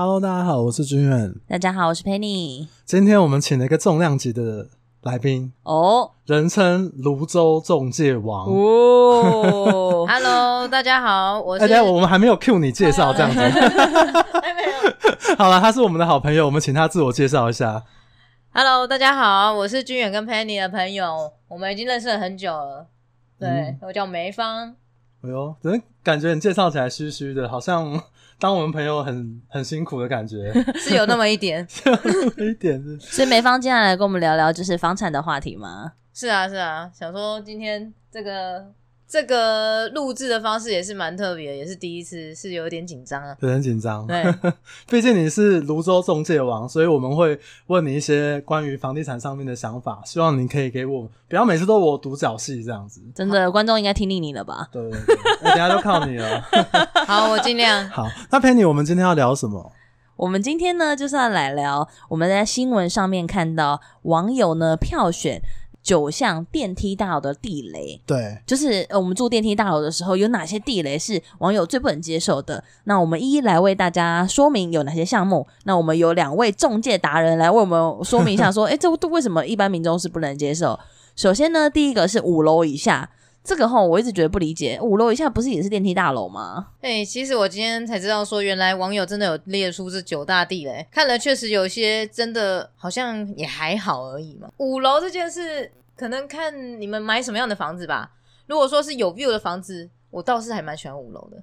Hello，大家好，我是君远。大家好，我是 Penny。今天我们请了一个重量级的来宾哦，人称泸州中介王哦。Hello，大家好，我是。哎，我们还没有 cue 你介绍这样子。还 没有。好了，他是我们的好朋友，我们请他自我介绍一下。Hello，大家好，我是君远跟 Penny 的朋友，我们已经认识了很久了。对，嗯、我叫梅芳。哎呦，怎么感觉你介绍起来虚虚的，好像。当我们朋友很很辛苦的感觉，是有那么一点，是有那么一点是。所以梅芳接下来跟我们聊聊就是房产的话题吗？是啊，是啊，想说今天这个这个录制的方式也是蛮特别，也是第一次，是有点紧张啊，有点紧张。对，毕竟你是泸州中介王，所以我们会问你一些关于房地产上面的想法，希望你可以给我，不要每次都我独角戏这样子。真的，观众应该听腻你了吧？对，对，对，等下都靠你了。好，我尽量。好，那 Penny，我们今天要聊什么？我们今天呢，就是要来聊我们在新闻上面看到网友呢票选九项电梯大楼的地雷。对，就是我们住电梯大楼的时候，有哪些地雷是网友最不能接受的？那我们一一来为大家说明有哪些项目。那我们有两位中介达人来为我们说明一下，说，哎，这为什么一般民众是不能接受？首先呢，第一个是五楼以下。这个齁，我一直觉得不理解，五楼以下不是也是电梯大楼吗？哎、欸，其实我今天才知道，说原来网友真的有列出这九大地雷，看了确实有些真的好像也还好而已嘛。五楼这件事，可能看你们买什么样的房子吧。如果说是有 view 的房子，我倒是还蛮喜欢五楼的，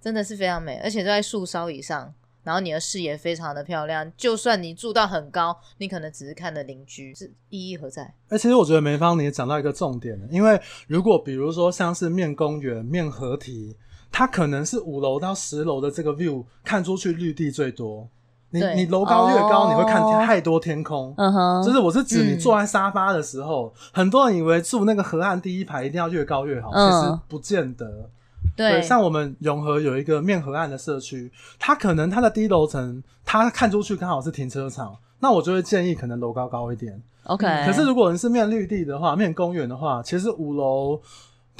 真的是非常美，而且在树梢以上。然后你的视野非常的漂亮，就算你住到很高，你可能只是看的邻居，是意义何在？哎、其实我觉得梅芳你也讲到一个重点了，因为如果比如说像是面公园、面河堤，它可能是五楼到十楼的这个 view 看出去绿地最多。你你楼高越高，哦，你会看太多天空。嗯哼，就是我是指你坐在沙发的时候，嗯，很多人以为住那个河岸第一排一定要越高越好，嗯，其实不见得。对，像我们永和有一个面河岸的社区，它可能它的低楼层，它看出去刚好是停车场，那我就会建议可能楼高高一点。OK，可是如果你是面绿地的话，面公园的话，其实五楼，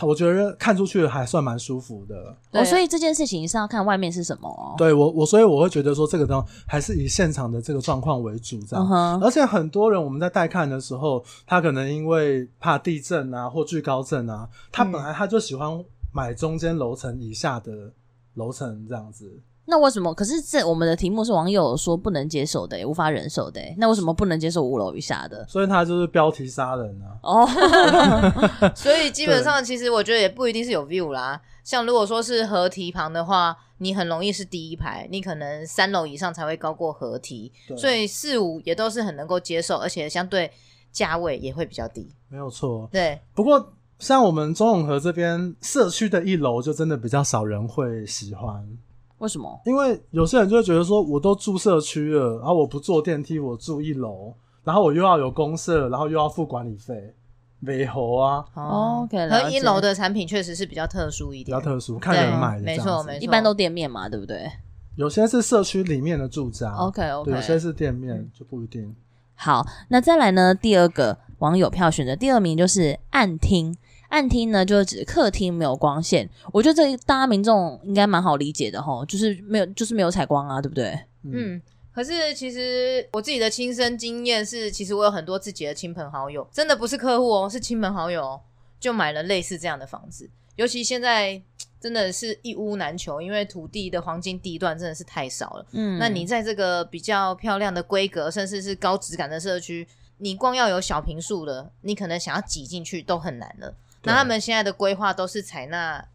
我觉得看出去还算蛮舒服的。哦，所以这件事情是要看外面是什么哦。对我我所以我会觉得说这个东西还是以现场的这个状况为主这样。Uh. 而且很多人我们在带看的时候，他可能因为怕地震啊或惧高症啊，他本来他就喜欢。买中间楼层以下的楼层这样子，那为什么？可是这我们的题目是网友说不能接受的，无法忍受的。那为什么不能接受五楼以下的？所以他就是标题杀人啊！哦，所以基本上其实我觉得也不一定是有 view 啦。像如果说是河堤旁的话，你很容易是第一排，你可能三楼以上才会高过河堤，所以四五也都是很能够接受，而且相对价位也会比较低。没有错，对。不过。像我们中永和这边社区的一楼，就真的比较少人会喜欢。为什么？因为有些人就会觉得说，我都住社区了，然后我不坐电梯，我住一楼，然后我又要有公社，然后又要付管理费，没猴啊。哦，OK，和一楼的产品确实是比较特殊一点，比较特殊，看人买的。没错，没错，一般都店面嘛，对不对？有些是社区里面的住宅，OK，OK，okay, okay. 有些是店面就不一定。好，那再来呢？第二个网友票选的第二名就是暗厅。暗厅呢，就是指客厅没有光线。我觉得这大家民众应该蛮好理解的哈，就是没有，就是没有采光啊，对不对？嗯。可是其实我自己的亲身经验是，其实我有很多自己的亲朋好友，真的不是客户哦，是亲朋好友就买了类似这样的房子。尤其现在真的是一屋难求，因为土地的黄金地段真的是太少了。嗯。那你在这个比较漂亮的规格，甚至是高质感的社区，你光要有小平数的，你可能想要挤进去都很难了。那他们现在的规划都是采纳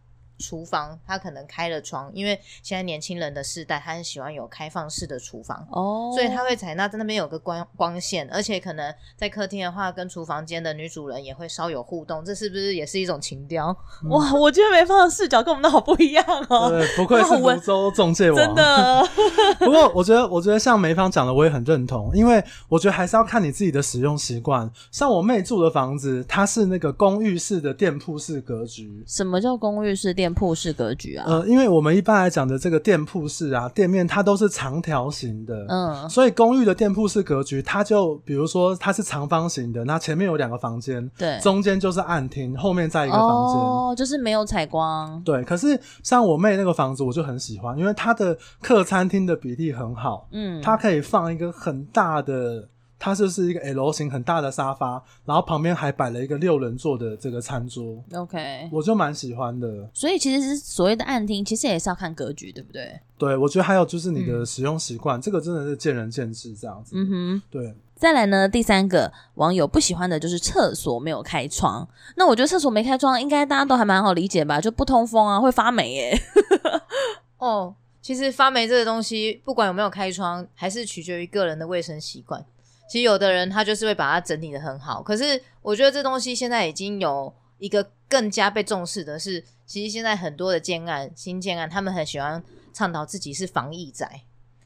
厨房，他可能开了窗，因为现在年轻人的世代，他很喜欢有开放式的厨房哦，所以他会采纳在那边有个光光线，而且可能在客厅的话，跟厨房间的女主人也会稍有互动，这是不是也是一种情调？嗯、哇，我觉得梅芳的视角跟我们的好不一样哦。对，不愧是 福州中介王，真的。不过我觉得，我觉得像梅芳讲的，我也很认同，因为我觉得还是要看你自己的使用习惯。像我妹住的房子，它是那个公寓式的店铺式格局。什么叫公寓式店店铺式格局啊？呃，因为我们一般来讲的这个店铺式啊，店面它都是长条形的，嗯，所以公寓的店铺式格局，它就比如说它是长方形的，那前面有两个房间，对，中间就是暗厅，后面再一个房间，哦，就是没有采光，对。可是像我妹那个房子，我就很喜欢，因为它的客餐厅的比例很好，嗯，它可以放一个很大的。它就是一个 L 型很大的沙发，然后旁边还摆了一个六人座的这个餐桌。OK，我就蛮喜欢的。所以其实是所谓的暗厅，其实也是要看格局，对不对？对，我觉得还有就是你的使用习惯，嗯、这个真的是见仁见智这样子。嗯哼，对。再来呢，第三个网友不喜欢的就是厕所没有开窗。那我觉得厕所没开窗，应该大家都还蛮好理解吧？就不通风啊，会发霉耶。哦，其实发霉这个东西，不管有没有开窗，还是取决于个人的卫生习惯。其实有的人他就是会把它整理的很好，可是我觉得这东西现在已经有一个更加被重视的是，其实现在很多的建案、新建案，他们很喜欢倡导自己是防疫宅。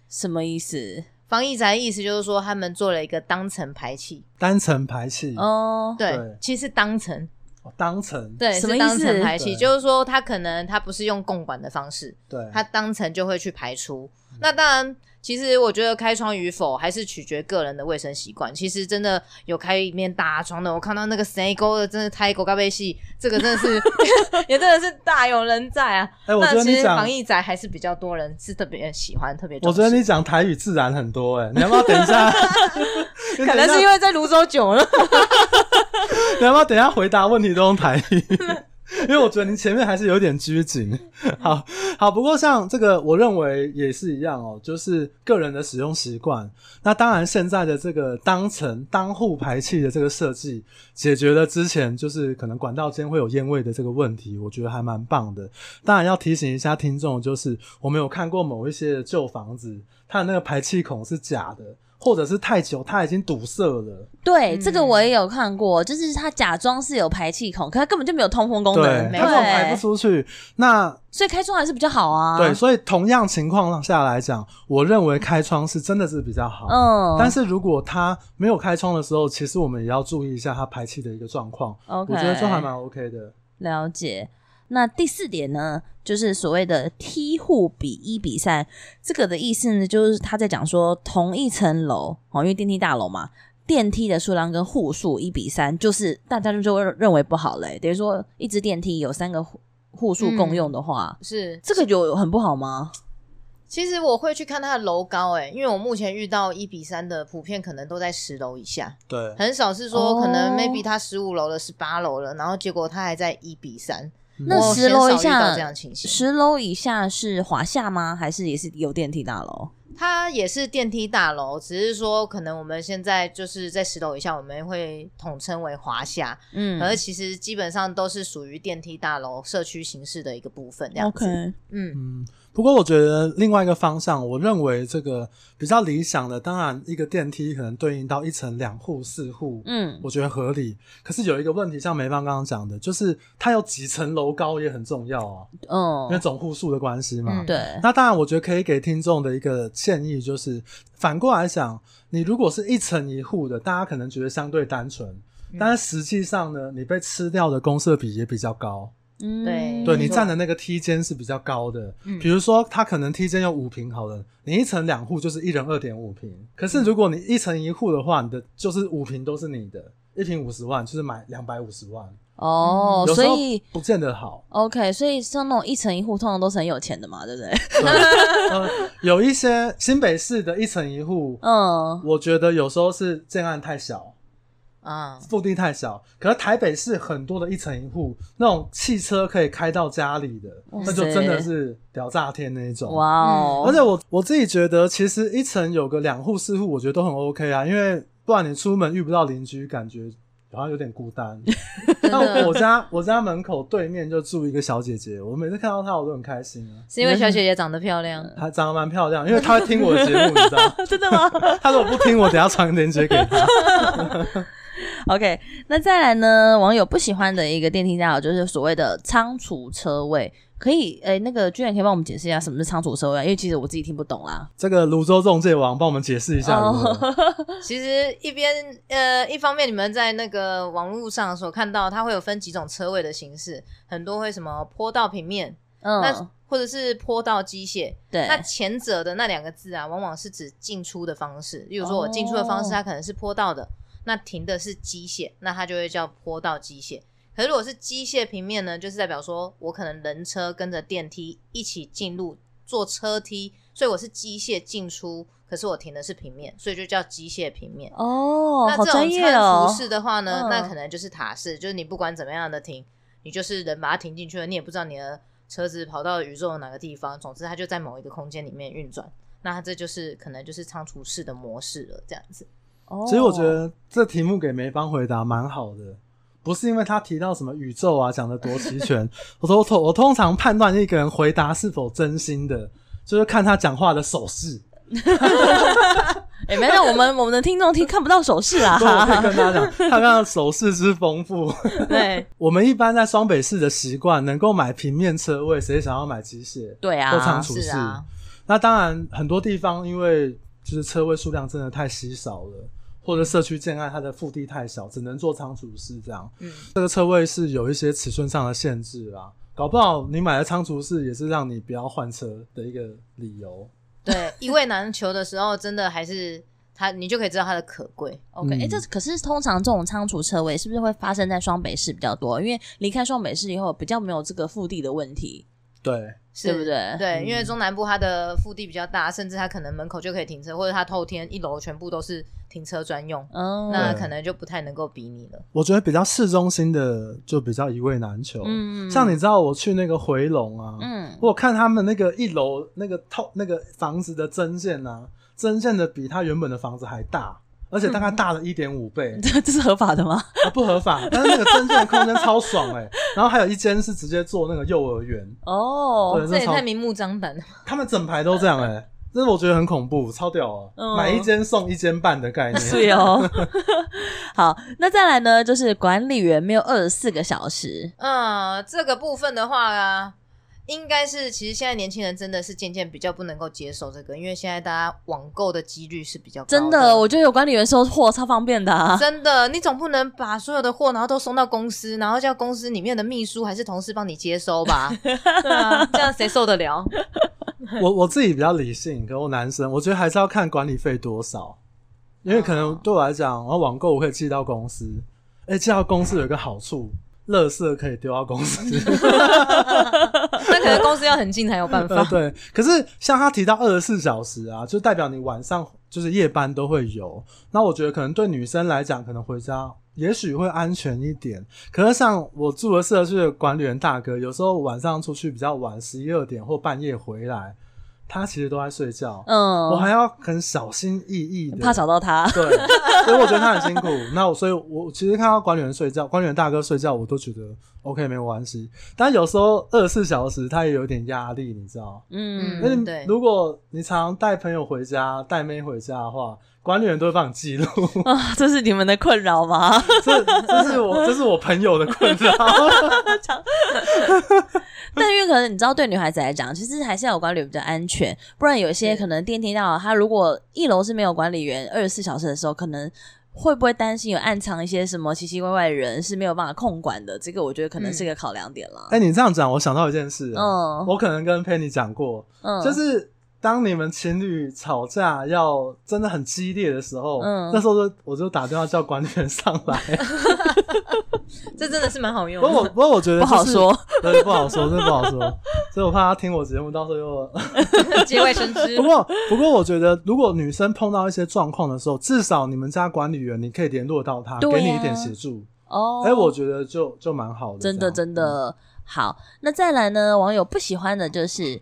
什么意思？防疫宅的意思就是说他们做了一个当层排气，单层排气哦，对，对其实是当层，哦，当层，对，什么意思？是当层排气，就是说他可能他不是用共管的方式，对，他当层就会去排出。嗯、那当然。其实我觉得开窗与否还是取决个人的卫生习惯。其实真的有开一面大窗的，我看到那个谁勾的，真的太狗咖啡戏，这个真的是 也真的是大有人在啊。哎、欸，我觉得你讲防疫宅还是比较多人是特别喜欢，特别。我觉得你讲台语自然很多哎、欸，你要不要等一下？可能是因为在泸州久了。你要不要等一下回答问题都用台语？因为我觉得你前面还是有点拘谨，好好，不过像这个，我认为也是一样哦，就是个人的使用习惯。那当然，现在的这个当层当户排气的这个设计，解决了之前就是可能管道间会有烟味的这个问题，我觉得还蛮棒的。当然要提醒一下听众，就是我们有看过某一些旧房子，它的那个排气孔是假的。或者是太久，它已经堵塞了。对，嗯、这个我也有看过，就是它假装是有排气孔，可它根本就没有通风功能，对，它根本排不出去。那所以开窗还是比较好啊。对，所以同样情况下来讲，我认为开窗是真的是比较好。嗯，但是如果它没有开窗的时候，其实我们也要注意一下它排气的一个状况。OK，我觉得这还蛮 OK 的。了解。那第四点呢，就是所谓的梯户比一比三，这个的意思呢，就是他在讲说同一层楼哦，因为电梯大楼嘛，电梯的数量跟户数一比三，就是大家就就会认为不好嘞。等于说一只电梯有三个户户数共用的话，嗯、是这个有很不好吗？其实我会去看它的楼高，哎，因为我目前遇到一比三的，普遍可能都在十楼以下，对，很少是说可能 maybe 它十五楼了，十八楼了，然后结果它还在一比三。那十楼以下，十楼以下是华夏吗？还是也是有电梯大楼？它也是电梯大楼，只是说可能我们现在就是在十楼以下，我们会统称为华夏。嗯，而其实基本上都是属于电梯大楼社区形式的一个部分。这样子，okay. 嗯。嗯不过我觉得另外一个方向，我认为这个比较理想的，当然一个电梯可能对应到一层两户四户，嗯，我觉得合理。可是有一个问题，像梅芳刚刚讲的，就是它有几层楼高也很重要啊，嗯，因为总户数的关系嘛，嗯，对。那当然，我觉得可以给听众的一个建议就是，反过来想，你如果是一层一户的，大家可能觉得相对单纯，但是实际上呢，你被吃掉的公设比也比较高。嗯，对，对你站的那个梯间是比较高的，嗯，比如说它可能梯间有五平好了，你一层两户就是一人二点五平，可是如果你一层一户的话，你的就是五平都是你的，一平五十万就是买两百五十万。哦，所以不见得好。OK，所以像那种一层一户，通常都是很有钱的嘛，对不对？有一些新北市的一层一户，嗯，我觉得有时候是建案太小。啊，腹地太小，可是台北市很多的一层一户，那种汽车可以开到家里的，那就真的是屌炸天那一种。哇哦！而且我我自己觉得，其实一层有个两户四户，我觉得都很 OK 啊，因为不然你出门遇不到邻居，感觉好像有点孤单。那我家我家门口对面就住一个小姐姐，我每次看到她我都很开心啊。是因为小姐姐长得漂亮？她长得蛮漂亮，因为她会听我的节目，你知道？真的吗？她如果不听，我等下传个链接给她。OK，那再来呢？网友不喜欢的一个电梯大佬就是所谓的仓储车位。可以，诶、欸，那个居然可以帮我们解释一下什么是仓储车位？啊因为其实我自己听不懂啦。这个泸州中介网帮我们解释一下。Oh. 其实一边呃，一方面你们在那个网络上所看到，它会有分几种车位的形式，很多会什么坡道平面，嗯，那或者是坡道机械。对，那前者的那两个字啊，往往是指进出的方式。例如说我进出的方式，它可能是坡道的，那停的是机械，那它就会叫坡道机械。可是如果是机械平面呢，就是代表说我可能人车跟着电梯一起进入坐车梯，所以我是机械进出，可是我停的是平面，所以就叫机械平面。哦，那这种仓储式的话呢，哦、那可能就是塔式，就是你不管怎么样的停，你就是人把它停进去了，你也不知道你的车子跑到宇宙的哪个地方，总之它就在某一个空间里面运转。那它这就是可能就是仓储式的模式了，这样子。哦，其实我觉得这题目给梅芳回答蛮好的。不是因为他提到什么宇宙啊，讲的多齐全。我说我通我通常判断一个人回答是否真心的，就是看他讲话的手势。哎，没有，我们我们的听众听看不到手势啊。我可以跟大家讲，他刚刚手势之丰富。对，我们一般在双北市的习惯，能够买平面车位，谁想要买机械？对啊，或仓储式。啊、那当然，很多地方因为就是车位数量真的太稀少了。或者社区建案，它的腹地太小，只能做仓储式这样。嗯，这个车位是有一些尺寸上的限制啦，搞不好你买的仓储式也是让你不要换车的一个理由。对，一位难求的时候，真的还是它，你就可以知道它的可贵。OK，哎、嗯欸，这可是通常这种仓储车位是不是会发生在双北市比较多？因为离开双北市以后，比较没有这个腹地的问题。对。是对不对？对，因为中南部它的腹地比较大，甚至它可能门口就可以停车，或者它透天一楼全部都是停车专用，哦，那可能就不太能够比拟了。我觉得比较市中心的就比较一位难求。嗯，像你知道我去那个回龙啊，嗯，我看他们那个一楼那个透那个房子的增建啊，增线的比他原本的房子还大。而且大概大了一点五倍，这、嗯、这是合法的吗？啊，不合法。但是那个真正的空间超爽哎、欸，然后还有一间是直接做那个幼儿园哦，对，这也太明目张胆了。他们整排都这样哎、欸，这是我觉得很恐怖，超屌啊！嗯、买一间送一间半的概念。是哦。好，那再来呢，就是管理员没有二十四个小时。嗯，这个部分的话啊。应该是，其实现在年轻人真的是渐渐比较不能够接受这个，因为现在大家网购的几率是比较高的。真的，我觉得有管理员收货超方便的啊。真的，你总不能把所有的货然后都送到公司，然后叫公司里面的秘书还是同事帮你接收吧？对啊，这样谁受得了？我我自己比较理性，可我男生，我觉得还是要看管理费多少，因为可能对我来讲，然后网购我可以寄到公司，哎，寄到公司有一个好处。垃圾可以丢到公司，那可能公司要很近才有办法。对，可是像他提到二十四小时啊，就代表你晚上就是夜班都会有。那我觉得可能对女生来讲，可能回家也许会安全一点。可是像我住的社区的管理员大哥，有时候晚上出去比较晚，十一二点或半夜回来。他其实都在睡觉，嗯，我还要很小心翼翼的，怕找到他。对，所以我觉得他很辛苦。那我，所以我其实看到管理员睡觉，管理员大哥睡觉，我都觉得 OK，没有关系。但有时候二十四小时他也有点压力，你知道？嗯，因为对，如果你常常带朋友回家、带妹回家的话。管理员都会帮你记录啊，这是你们的困扰吗？这这是我这是我朋友的困扰。但因为可能你知道，对女孩子来讲，其实还是要有管理员比较安全。不然有些可能电梯大楼，他如果一楼是没有管理员，二十四小时的时候，可能会不会担心有暗藏一些什么奇奇怪怪的人是没有办法控管的？这个我觉得可能是一个考量点了。哎、嗯欸，你这样讲，我想到一件事，嗯，我可能跟 Penny 讲过，嗯，就是。当你们情侣吵架要真的很激烈的时候，嗯，那时候就我就打电话叫管理员上来，这真的是蛮好用的。不过不过我觉得、就是、不好说，对，不好说，真的不好说，所以我怕他听我节目，到时候又 节外生枝。不过不过我觉得，如果女生碰到一些状况的时候，至少你们家管理员你可以联络到他，啊、给你一点协助哦。哎、欸，我觉得就就蛮好的，真的真的、嗯、好。那再来呢？网友不喜欢的就是。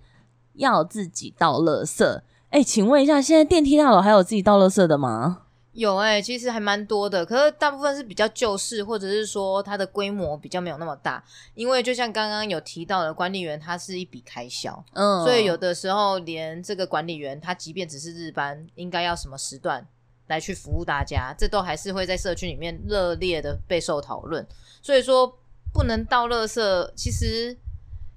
要自己倒垃圾，哎、欸，请问一下，现在电梯大楼还有自己倒垃圾的吗？有哎、欸，其实还蛮多的，可是大部分是比较旧式，或者是说它的规模比较没有那么大。因为就像刚刚有提到的，管理员他是一笔开销，嗯，所以有的时候连这个管理员他即便只是日班，应该要什么时段，来去服务大家，这都还是会在社区里面热烈的备受讨论。所以说，不能倒垃圾，其实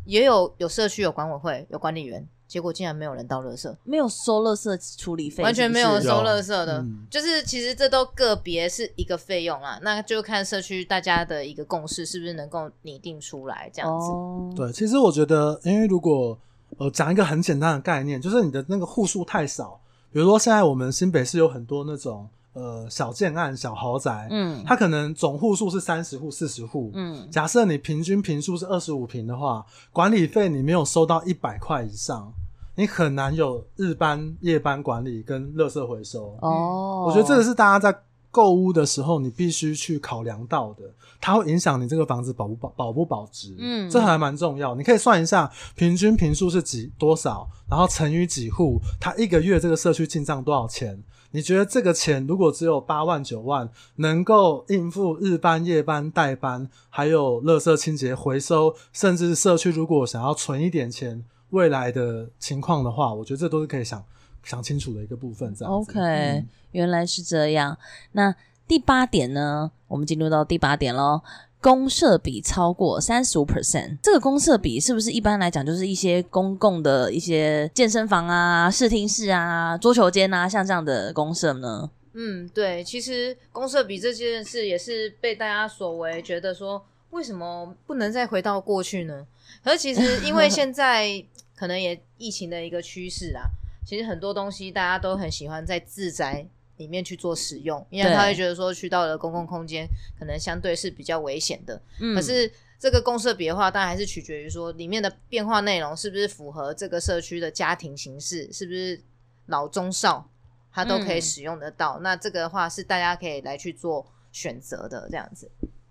也有有社区有管委会有管理员。结果竟然没有人倒垃圾，没有收垃圾处理费，完全没有收垃圾的，嗯、就是其实这都个别是一个费用啦，那就看社区大家的一个共识是不是能够拟定出来这样子。哦、对，其实我觉得，因为如果呃讲一个很简单的概念，就是你的那个户数太少，比如说现在我们新北市有很多那种呃小建案、小豪宅，嗯，它可能总户数是三十户、四十户，嗯，假设你平均平数是二十五平的话，管理费你没有收到一百块以上。你很难有日班、夜班管理跟垃圾回收哦。我觉得这个是大家在购物的时候，你必须去考量到的，它会影响你这个房子保不保保不保值。嗯，这还蛮重要。你可以算一下平均平数是几多少，然后乘以几户，它一个月这个社区进账多少钱？你觉得这个钱如果只有八万九万，能够应付日班、夜班、代班，还有垃圾清洁、回收，甚至社区如果想要存一点钱。未来的情况的话，我觉得这都是可以想想清楚的一个部分。这样 OK，、嗯、原来是这样。那第八点呢？我们进入到第八点喽。公设比超过三十五 percent，这个公设比是不是一般来讲就是一些公共的一些健身房啊、视听室啊、桌球间啊，像这样的公设呢？嗯，对，其实公设比这件事也是被大家所为，觉得说为什么不能再回到过去呢？可是其实因为现在。可能也疫情的一个趋势啊，其实很多东西大家都很喜欢在自宅里面去做使用，因为他会觉得说去到了公共空间，可能相对是比较危险的。嗯，可是这个公社比的话，当然还是取决于说里面的变化内容是不是符合这个社区的家庭形式，是不是老中少他都可以使用得到。嗯，那这个的话是大家可以来去做选择的这样子。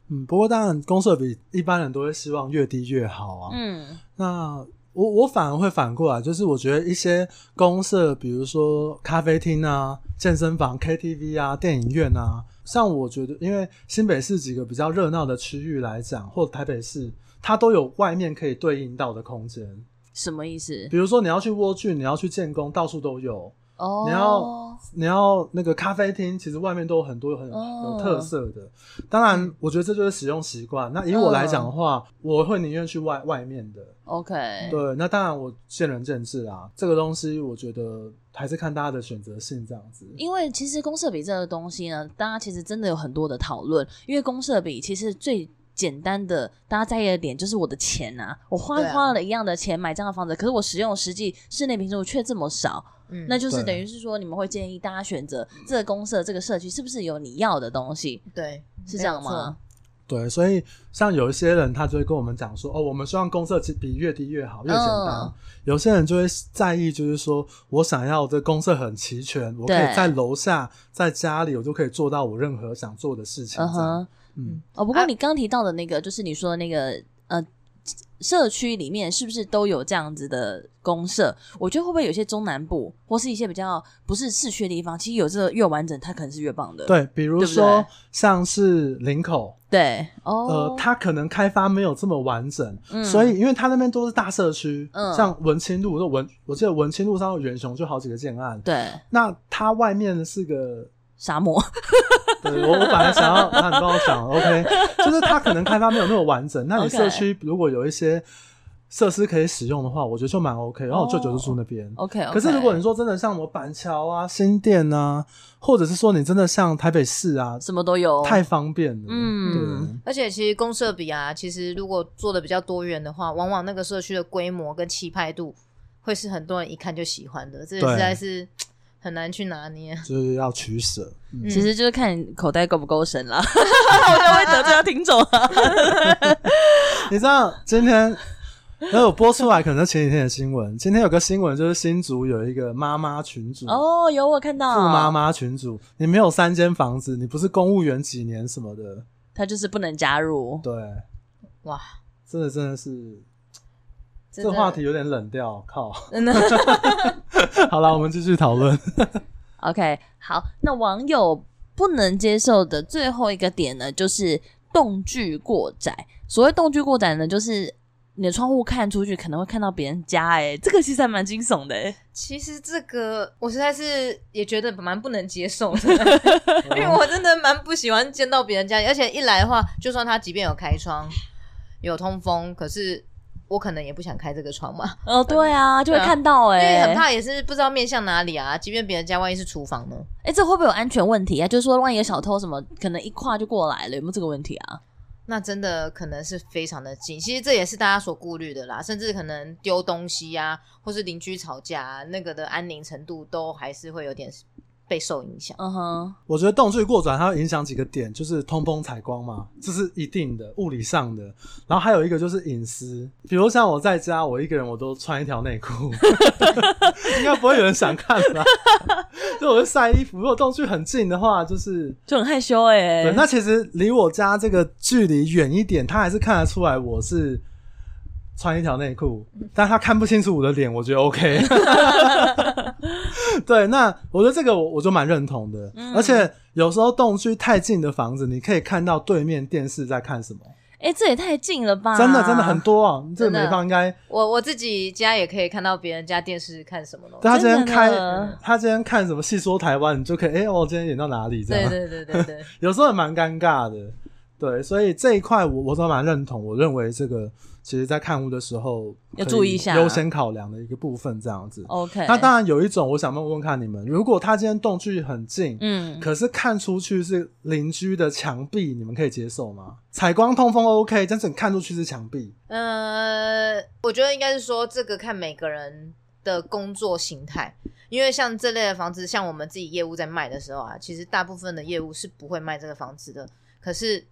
嗯，不过当然公社比一般人都会希望越低越好啊。嗯，那。我我反而会反过来，就是我觉得一些公社，比如说咖啡厅啊、健身房、KTV 啊、电影院啊，像我觉得，因为新北市几个比较热闹的区域来讲，或台北市，它都有外面可以对应到的空间。什么意思？比如说你要去蜗居，你要去建工，到处都有。哦，你要你要那个咖啡厅，其实外面都有很多很有特色的。当然，我觉得这就是使用习惯。那以我来讲的话，我会宁愿去外外面的。OK，对，那当然我见仁见智啊。这个东西我觉得还是看大家的选择性这样子。因为其实公社比这个东西呢，大家其实真的有很多的讨论。因为公社比其实最简单的，大家在意的点就是我的钱啊，我花花了一样的钱买这样的房子，可是我使用实际室内坪数却这么少。嗯，那就是等于是说，你们会建议大家选择这个公社这个社区是不是有你要的东西？对，是这样吗？对，所以像有一些人，他就会跟我们讲说，哦，我们希望公社比越低越好，越简单。嗯、有些人就会在意，就是说我想要这公社很齐全，我可以在楼下，在家里，我就可以做到我任何想做的事情。嗯哼，嗯，哦，不过你刚提到的那个，就是你说的那个，呃。社区里面是不是都有这样子的公社？我觉得会不会有些中南部或是一些比较不是市区的地方，其实有这个越完整，它可能是越棒的。对，比如说像是林口，对，哦，呃，它可能开发没有这么完整，嗯、所以因为它那边都是大社区，嗯，像文清路，就文，我记得文清路上的远雄就好几个建案，对，那它外面是个沙漠。对，我我本来想要，那你帮我想，OK，就是它可能开发没有那么完整。那你社区如果有一些设施可以使用的话，我觉得就蛮 OK。然后我舅舅就住那边，OK。可是如果你说真的像什么板桥啊、新店啊，或者是说你真的像台北市啊，什么都有，太方便了。嗯，对。而且其实公社比啊，其实如果做的比较多元的话，往往那个社区的规模跟气派度会是很多人一看就喜欢的。这实在是。很难去拿捏，就是要取舍。嗯、其实就是看你口袋够不够深啦。我就会得罪听众啊。你知道今天那有播出来，可能前几天的新闻。今天有个新闻，就是新竹有一个妈妈群主哦，有我看到富妈妈群主。你没有三间房子，你不是公务员几年什么的，他就是不能加入。对，哇，真的真的是。这个话题有点冷掉，靠！好了，我们继续讨论。OK，好，那网友不能接受的最后一个点呢，就是动距过窄。所谓动距过窄呢，就是你的窗户看出去可能会看到别人家，哎，这个其实还蛮惊悚的。哎，其实这个我实在是也觉得蛮不能接受的，因为我真的蛮不喜欢见到别人家里，而且一来的话，就算他即便有开窗、有通风，可是我可能也不想开这个窗嘛。哦，对啊，就会看到哎，因为很怕也是不知道面向哪里啊。即便别人家万一是厨房呢？哎，这会不会有安全问题啊？就是说，万一有小偷什么，可能一跨就过来了，有没有这个问题啊？那真的可能是非常的近，其实这也是大家所顾虑的啦，甚至可能丢东西呀、啊，或是邻居吵架、啊，那个的安宁程度都还是会有点。被受影响，嗯哼，我觉得动距过转它会影响几个点，就是通风采光嘛，这是一定的物理上的。然后还有一个就是隐私，比如像我在家，我一个人我都穿一条内裤，应该不会有人想看吧？就我会晒衣服，如果动距很近的话，就是就很害羞哎、欸。对，那其实离我家这个距离远一点，他还是看得出来我是。穿一条内裤，但他看不清楚我的脸，我觉得 OK。对，那我觉得这个我我就蛮认同的。嗯、而且有时候栋距太近的房子，你可以看到对面电视在看什么。哎、欸，这也太近了吧！真的真的很多啊，这个没放应该。我我自己家也可以看到别人家电视看什么东西。他今天开，他今天看什么戏说台湾，你就可以哎，我、今天演到哪里？这样。对对对对对。有时候也蛮尴尬的。对，所以这一块我我都蛮认同。我认为这个。其实，在看屋的时候要注意一下，优先考量的一个部分，这样子。OK。那当然有一种，我想问问看你们，如果他今天动距很近，嗯，可是看出去是邻居的墙壁，你们可以接受吗？采光通风 OK，但是你看出去是墙壁。呃，我觉得应该是说这个看每个人的工作形态，因为像这类的房子，像我们自己业务在卖的时候啊，其实大部分的业务是不会卖这个房子的，可是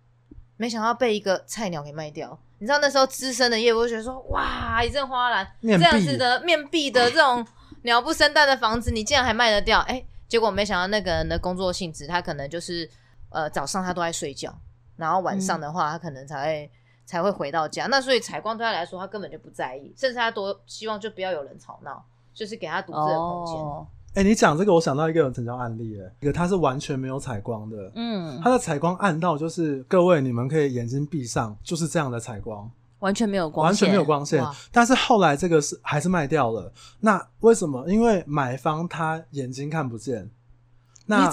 没想到被一个菜鸟给卖掉。你知道那时候资深的业务就觉得说，哇，一阵哗然，这样子的面壁的这种 鸟不生蛋的房子，你竟然还卖得掉？哎、欸，结果没想到那个人的工作性质，他可能就是呃早上他都在睡觉，然后晚上的话他可能才会、嗯、才会回到家。那所以采光对他来说，他根本就不在意，甚至他多希望就不要有人吵闹，就是给他独自的空间。哦哎、欸，你讲这个，我想到一个有成交案例，哎，一个它是完全没有采光的，嗯，它的采光暗到就是各位你们可以眼睛闭上，就是这样的采光，完全没有光线，完全没有光线。但是后来这个是还是卖掉了，那为什么？因为买方他眼睛看不见，那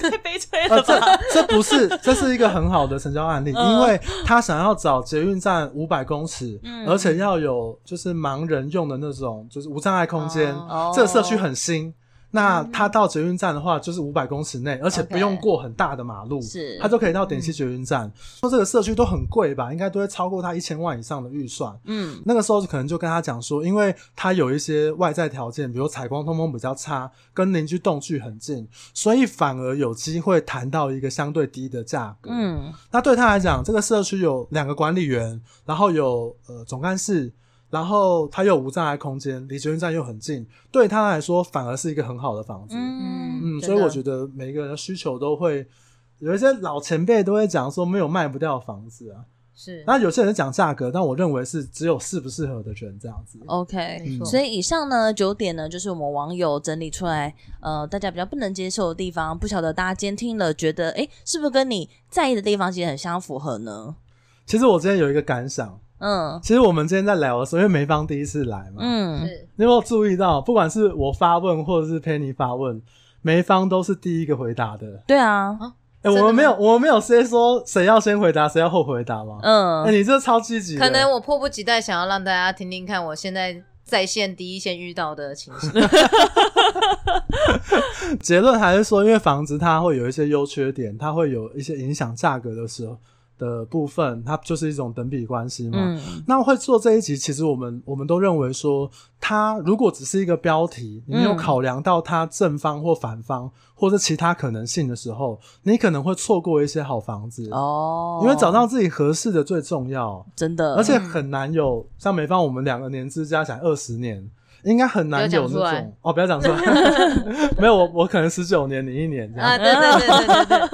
太悲催了吧？呃、这这不是，这是一个很好的成交案例，因为他想要找捷运站五百公尺，嗯，而且要有就是盲人用的那种就是无障碍空间，哦，这个社区很新。那他到捷运站的话，就是五百公尺内，而且不用过很大的马路，是，他就可以到顶溪捷运站。说这个社区都很贵吧，应该都会超过他一千万以上的预算。嗯，那个时候可能就跟他讲说，因为他有一些外在条件，比如采光通风比较差，跟邻居栋距很近，所以反而有机会谈到一个相对低的价格。嗯，那对他来讲，这个社区有两个管理员，然后有呃总干事。然后它又无障碍空间，离捷运站又很近，对他来说反而是一个很好的房子。嗯嗯，所以我觉得每一个人的需求都会有一些老前辈都会讲说没有卖不掉的房子啊。是，那有些人讲价格，但我认为是只有适不适合的人这样子。OK，嗯，所以以上呢九点呢，就是我们网友整理出来，呃，大家比较不能接受的地方，不晓得大家监听了觉得，哎，是不是跟你在意的地方其实很相符合呢？其实我之前有一个感想。嗯，其实我们今天在聊的时候，因为梅芳第一次来嘛，嗯，你有没有注意到，不管是我发问或者是 Penny 发问，梅芳都是第一个回答的。对啊，哎、欸，我们没有，我们没有先说谁要先回答，谁要后回答吗？嗯，哎、欸，你这超积极，可能我迫不及待想要让大家听听看，我现在在线第一线遇到的情形。结论还是说，因为房子它会有一些优缺点，它会有一些影响价格的时候。的部分，它就是一种等比关系嘛。嗯，那会做这一集，其实我们我们都认为说，它如果只是一个标题，你没有考量到它正方或反方，或者其他可能性的时候，你可能会错过一些好房子哦。因为找到自己合适的最重要，真的，而且很难有像美方，我们两个年资加起来二十年。应该很难有那种。哦，不要讲出来，没有我我可能十九年，你一年这样。啊，对对对对对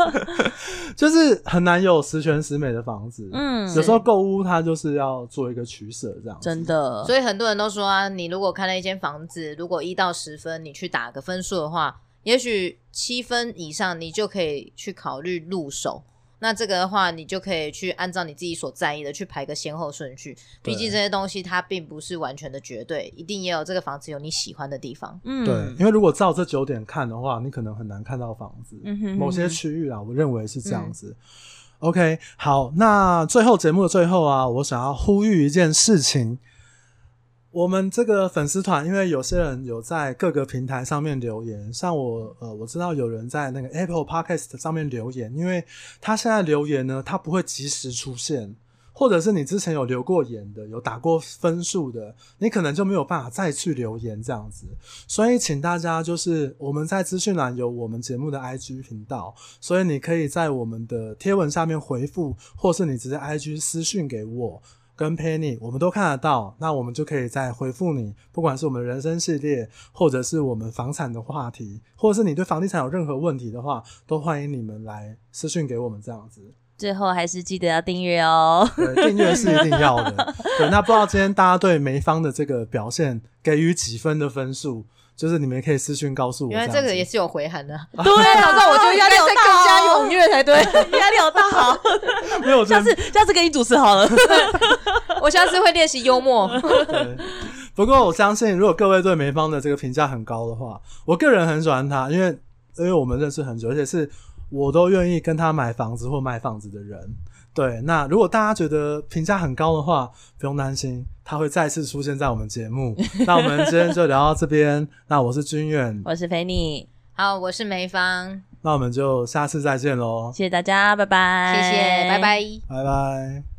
对，就是很难有十全十美的房子，嗯，有时候购物它就是要做一个取舍这样，真的，所以很多人都说啊，你如果看了一间房子，如果一到十分，你去打个分数的话，也许七分以上你就可以去考虑入手。那这个的话，你就可以去按照你自己所在意的去排个先后顺序。毕竟这些东西它并不是完全的绝对，一定也有这个房子有你喜欢的地方。嗯，对，因为如果照这九点看的话，你可能很难看到房子。嗯哼，某些区域啊，我认为是这样子。嗯、OK，好，那最后节目的最后啊，我想要呼吁一件事情。我们这个粉丝团，因为有些人有在各个平台上面留言，像我，呃，我知道有人在那个 Apple Podcast 上面留言，因为他现在留言呢，他不会及时出现，或者是你之前有留过言的，有打过分数的，你可能就没有办法再去留言这样子。所以，请大家就是我们在资讯栏有我们节目的 IG 频道，所以你可以在我们的贴文下面回复，或是你直接 IG 私讯给我。跟 Penny，我们都看得到，那我们就可以再回复你，不管是我们人生系列，或者是我们房产的话题，或者是你对房地产有任何问题的话，都欢迎你们来私讯给我们这样子。最后还是记得要订阅哦，对，订阅是一定要的。对，那不知道今天大家对梅芳的这个表现给予几分的分数？就是你们也可以私讯告诉我，原来这个也是有回函的。对，早知道我觉得压力好大，更加踊跃才对，压力好大。好，没有，下次下次给你主持好了。我下次会练习幽默。对，不过我相信，如果各位对梅芳的这个评价很高的话，我个人很喜欢她，因为因为我们认识很久，而且是我都愿意跟她买房子或卖房子的人。对，那如果大家觉得评价很高的话，不用担心，他会再次出现在我们节目。那我们今天就聊到这边。那我是君远，我是菲尼，好，我是梅芳。那我们就下次再见喽！谢谢大家，拜拜！谢谢，拜拜，拜拜。